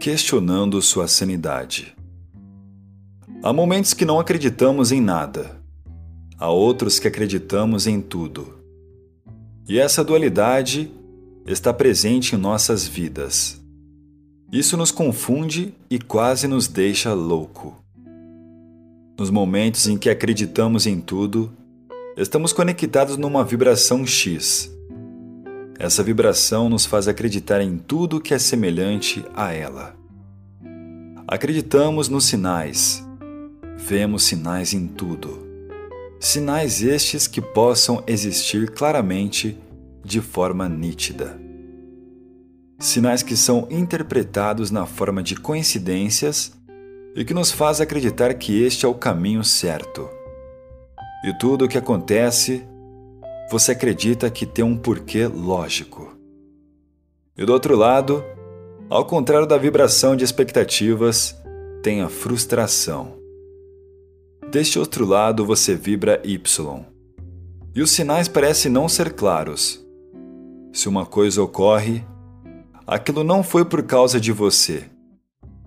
questionando sua sanidade. Há momentos que não acreditamos em nada, há outros que acreditamos em tudo. E essa dualidade está presente em nossas vidas. Isso nos confunde e quase nos deixa louco. Nos momentos em que acreditamos em tudo, estamos conectados numa vibração X. Essa vibração nos faz acreditar em tudo que é semelhante a ela. Acreditamos nos sinais. Vemos sinais em tudo. Sinais estes que possam existir claramente de forma nítida. Sinais que são interpretados na forma de coincidências e que nos faz acreditar que este é o caminho certo. E tudo o que acontece, você acredita que tem um porquê lógico. E do outro lado, ao contrário da vibração de expectativas, tem a frustração. Deste outro lado você vibra Y. E os sinais parecem não ser claros. Se uma coisa ocorre, aquilo não foi por causa de você.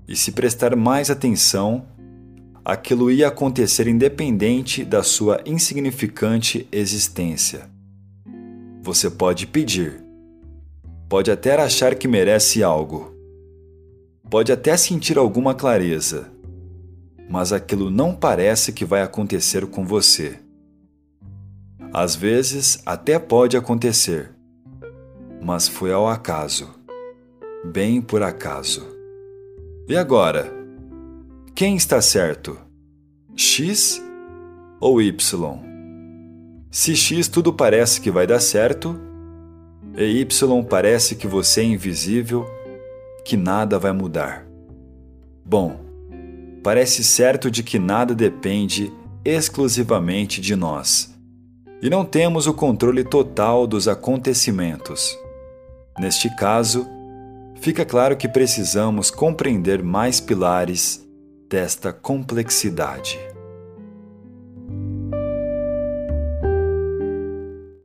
E se prestar mais atenção, aquilo ia acontecer independente da sua insignificante existência. Você pode pedir, pode até achar que merece algo, pode até sentir alguma clareza, mas aquilo não parece que vai acontecer com você. Às vezes até pode acontecer, mas foi ao acaso, bem por acaso. E agora? Quem está certo? X ou Y? Se X tudo parece que vai dar certo, e Y parece que você é invisível, que nada vai mudar. Bom, parece certo de que nada depende exclusivamente de nós, e não temos o controle total dos acontecimentos. Neste caso, fica claro que precisamos compreender mais pilares desta complexidade.